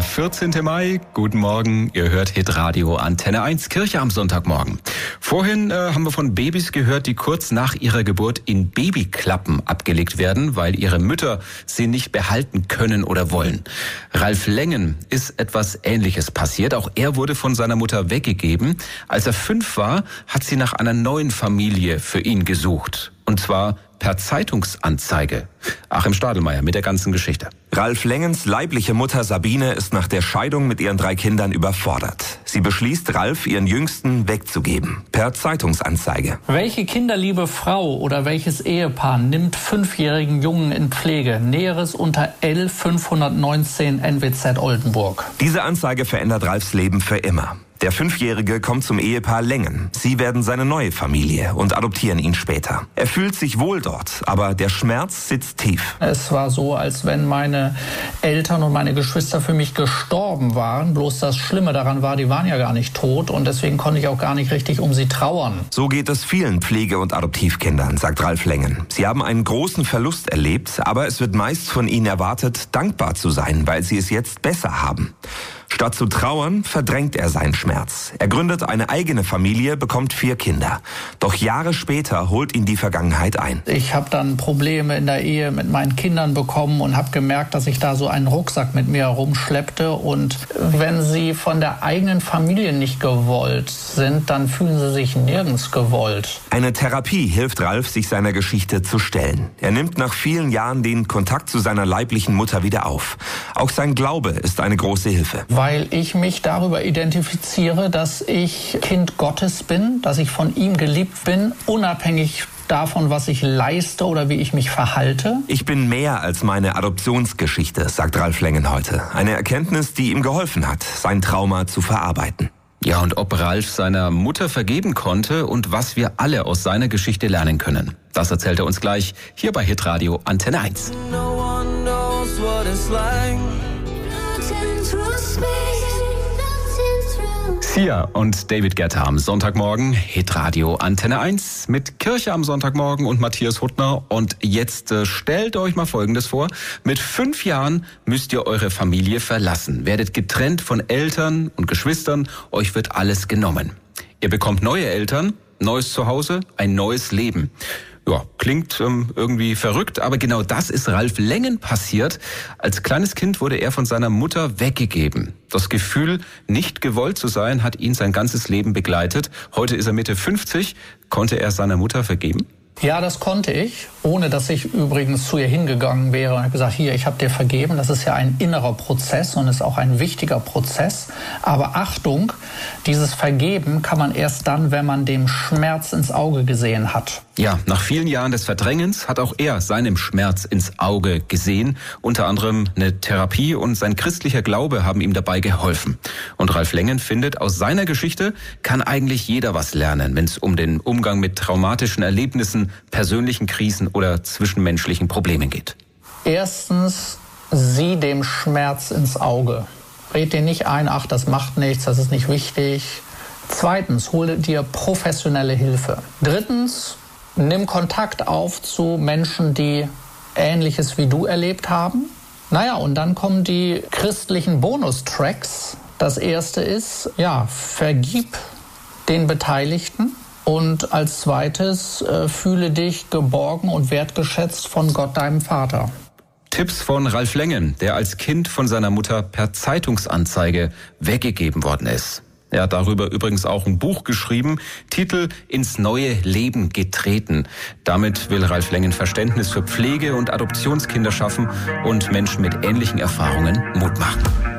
Der 14. Mai, guten Morgen, ihr hört Hitradio Antenne 1 Kirche am Sonntagmorgen. Vorhin äh, haben wir von Babys gehört, die kurz nach ihrer Geburt in Babyklappen abgelegt werden, weil ihre Mütter sie nicht behalten können oder wollen. Ralf Lengen ist etwas Ähnliches passiert. Auch er wurde von seiner Mutter weggegeben. Als er fünf war, hat sie nach einer neuen Familie für ihn gesucht. Und zwar per Zeitungsanzeige. Achim Stadelmeier mit der ganzen Geschichte. Ralf Lengens leibliche Mutter Sabine ist nach der Scheidung mit ihren drei Kindern überfordert. Sie beschließt, Ralf ihren Jüngsten wegzugeben. Per Zeitungsanzeige. Welche kinderliebe Frau oder welches Ehepaar nimmt fünfjährigen Jungen in Pflege? Näheres unter L 519 NWZ Oldenburg. Diese Anzeige verändert Ralfs Leben für immer. Der Fünfjährige kommt zum Ehepaar Längen. Sie werden seine neue Familie und adoptieren ihn später. Er fühlt sich wohl dort, aber der Schmerz sitzt tief. Es war so, als wenn meine Eltern und meine Geschwister für mich gestorben waren. Bloß das Schlimme daran war, die waren ja gar nicht tot und deswegen konnte ich auch gar nicht richtig um sie trauern. So geht es vielen Pflege- und Adoptivkindern, sagt Ralf Längen. Sie haben einen großen Verlust erlebt, aber es wird meist von ihnen erwartet, dankbar zu sein, weil sie es jetzt besser haben. Statt zu trauern, verdrängt er seinen Schmerz. Er gründet eine eigene Familie, bekommt vier Kinder. Doch Jahre später holt ihn die Vergangenheit ein. Ich habe dann Probleme in der Ehe mit meinen Kindern bekommen und habe gemerkt, dass ich da so einen Rucksack mit mir herumschleppte. Und wenn sie von der eigenen Familie nicht gewollt sind, dann fühlen sie sich nirgends gewollt. Eine Therapie hilft Ralf, sich seiner Geschichte zu stellen. Er nimmt nach vielen Jahren den Kontakt zu seiner leiblichen Mutter wieder auf. Auch sein Glaube ist eine große Hilfe weil ich mich darüber identifiziere, dass ich Kind Gottes bin, dass ich von ihm geliebt bin, unabhängig davon, was ich leiste oder wie ich mich verhalte? Ich bin mehr als meine Adoptionsgeschichte, sagt Ralf Lengen heute. Eine Erkenntnis, die ihm geholfen hat, sein Trauma zu verarbeiten. Ja, und ob Ralf seiner Mutter vergeben konnte und was wir alle aus seiner Geschichte lernen können. Das erzählt er uns gleich hier bei Hitradio Antenne 1. No Sia und David Guetta am Sonntagmorgen, Hitradio Antenne 1 mit Kirche am Sonntagmorgen und Matthias Huttner. Und jetzt äh, stellt euch mal Folgendes vor. Mit fünf Jahren müsst ihr eure Familie verlassen, werdet getrennt von Eltern und Geschwistern, euch wird alles genommen. Ihr bekommt neue Eltern, neues Zuhause, ein neues Leben. Ja, klingt ähm, irgendwie verrückt, aber genau das ist Ralf Lengen passiert. Als kleines Kind wurde er von seiner Mutter weggegeben. Das Gefühl, nicht gewollt zu sein, hat ihn sein ganzes Leben begleitet. Heute ist er Mitte 50. Konnte er seiner Mutter vergeben? Ja, das konnte ich, ohne dass ich übrigens zu ihr hingegangen wäre und habe gesagt, hier, ich habe dir vergeben. Das ist ja ein innerer Prozess und ist auch ein wichtiger Prozess. Aber Achtung, dieses Vergeben kann man erst dann, wenn man dem Schmerz ins Auge gesehen hat. Ja, nach vielen Jahren des Verdrängens hat auch er seinem Schmerz ins Auge gesehen. Unter anderem eine Therapie und sein christlicher Glaube haben ihm dabei geholfen. Und Ralf Lengen findet, aus seiner Geschichte kann eigentlich jeder was lernen, wenn es um den Umgang mit traumatischen Erlebnissen, persönlichen Krisen oder zwischenmenschlichen Problemen geht. Erstens, sieh dem Schmerz ins Auge. Red dir nicht ein, ach, das macht nichts, das ist nicht wichtig. Zweitens, hole dir professionelle Hilfe. Drittens, nimm Kontakt auf zu Menschen, die Ähnliches wie du erlebt haben. Naja, und dann kommen die christlichen Bonustracks. Das erste ist, ja, vergib den Beteiligten. Und als zweites, äh, fühle dich geborgen und wertgeschätzt von Gott, deinem Vater. Tipps von Ralf Lengen, der als Kind von seiner Mutter per Zeitungsanzeige weggegeben worden ist. Er hat darüber übrigens auch ein Buch geschrieben, Titel Ins neue Leben getreten. Damit will Ralf Lengen Verständnis für Pflege und Adoptionskinder schaffen und Menschen mit ähnlichen Erfahrungen Mut machen.